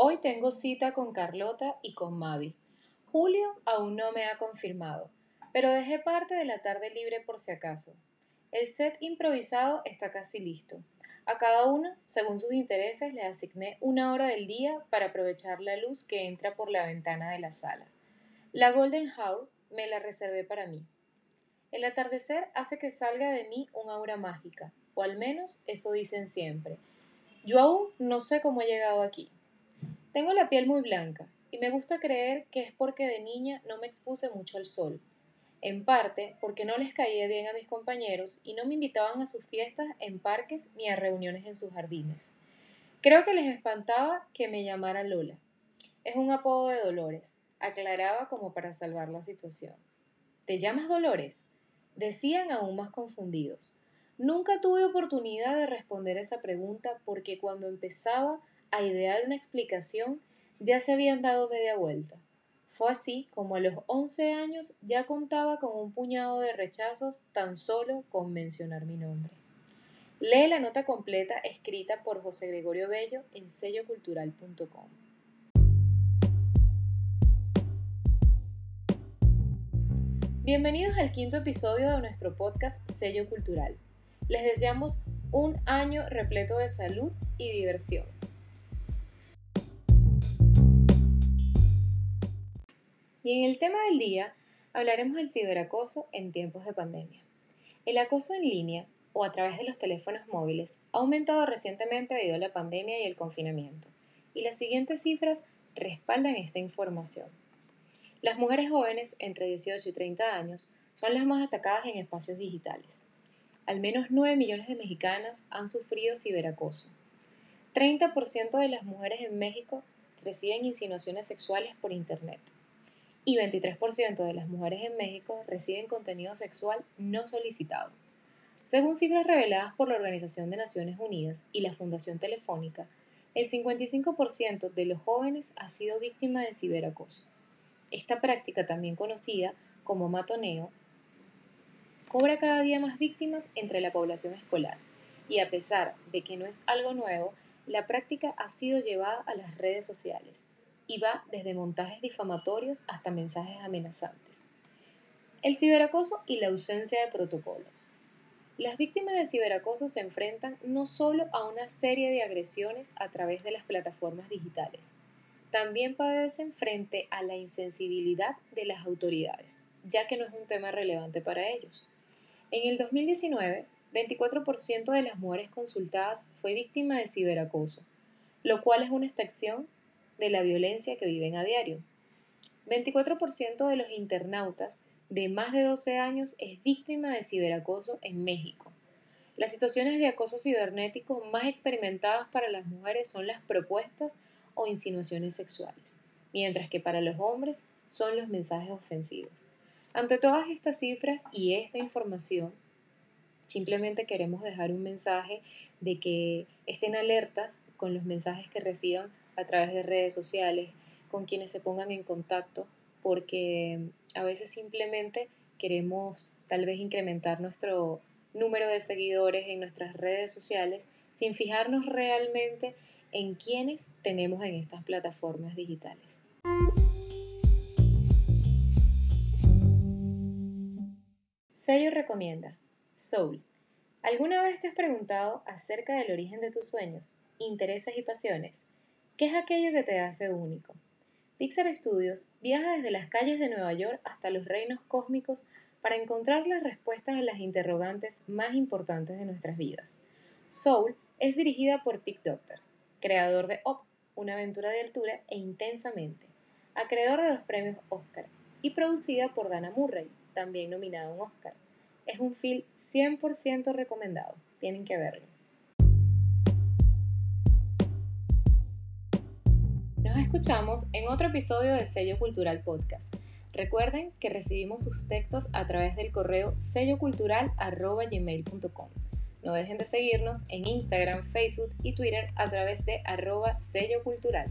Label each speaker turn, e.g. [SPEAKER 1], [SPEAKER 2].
[SPEAKER 1] Hoy tengo cita con Carlota y con Mavi. Julio aún no me ha confirmado, pero dejé parte de la tarde libre por si acaso. El set improvisado está casi listo. A cada uno, según sus intereses, le asigné una hora del día para aprovechar la luz que entra por la ventana de la sala. La Golden Hour me la reservé para mí. El atardecer hace que salga de mí un aura mágica, o al menos eso dicen siempre. Yo aún no sé cómo he llegado aquí. Tengo la piel muy blanca, y me gusta creer que es porque de niña no me expuse mucho al sol en parte porque no les caía bien a mis compañeros y no me invitaban a sus fiestas en parques ni a reuniones en sus jardines. Creo que les espantaba que me llamara Lola. Es un apodo de Dolores, aclaraba como para salvar la situación. ¿Te llamas Dolores? Decían aún más confundidos. Nunca tuve oportunidad de responder esa pregunta porque cuando empezaba a idear una explicación ya se habían dado media vuelta. Fue así como a los 11 años ya contaba con un puñado de rechazos tan solo con mencionar mi nombre. Lee la nota completa escrita por José Gregorio Bello en sellocultural.com. Bienvenidos al quinto episodio de nuestro podcast Sello Cultural. Les deseamos un año repleto de salud y diversión. Y en el tema del día hablaremos del ciberacoso en tiempos de pandemia. El acoso en línea o a través de los teléfonos móviles ha aumentado recientemente debido a la pandemia y el confinamiento, y las siguientes cifras respaldan esta información. Las mujeres jóvenes entre 18 y 30 años son las más atacadas en espacios digitales. Al menos 9 millones de mexicanas han sufrido ciberacoso. 30% de las mujeres en México reciben insinuaciones sexuales por Internet y 23% de las mujeres en México reciben contenido sexual no solicitado. Según cifras reveladas por la Organización de Naciones Unidas y la Fundación Telefónica, el 55% de los jóvenes ha sido víctima de ciberacoso. Esta práctica, también conocida como matoneo, cobra cada día más víctimas entre la población escolar, y a pesar de que no es algo nuevo, la práctica ha sido llevada a las redes sociales, y va desde montajes difamatorios hasta mensajes amenazantes. El ciberacoso y la ausencia de protocolos. Las víctimas de ciberacoso se enfrentan no solo a una serie de agresiones a través de las plataformas digitales, también padecen frente a la insensibilidad de las autoridades, ya que no es un tema relevante para ellos. En el 2019, 24% de las mujeres consultadas fue víctima de ciberacoso, lo cual es una excepción de la violencia que viven a diario. 24% de los internautas de más de 12 años es víctima de ciberacoso en México. Las situaciones de acoso cibernético más experimentadas para las mujeres son las propuestas o insinuaciones sexuales, mientras que para los hombres son los mensajes ofensivos. Ante todas estas cifras y esta información, simplemente queremos dejar un mensaje de que estén alerta con los mensajes que reciban a través de redes sociales, con quienes se pongan en contacto, porque a veces simplemente queremos tal vez incrementar nuestro número de seguidores en nuestras redes sociales sin fijarnos realmente en quienes tenemos en estas plataformas digitales. Sello recomienda Soul. ¿Alguna vez te has preguntado acerca del origen de tus sueños, intereses y pasiones? ¿Qué es aquello que te hace único? Pixar Studios viaja desde las calles de Nueva York hasta los reinos cósmicos para encontrar las respuestas a las interrogantes más importantes de nuestras vidas. Soul es dirigida por Pick Doctor, creador de Op, una aventura de altura e intensamente, acreedor de dos premios Oscar, y producida por Dana Murray, también nominada a un Oscar. Es un film 100% recomendado, tienen que verlo. Escuchamos en otro episodio de Sello Cultural Podcast. Recuerden que recibimos sus textos a través del correo sellocultural.gmail.com. No dejen de seguirnos en Instagram, Facebook y Twitter a través de arroba sello cultural.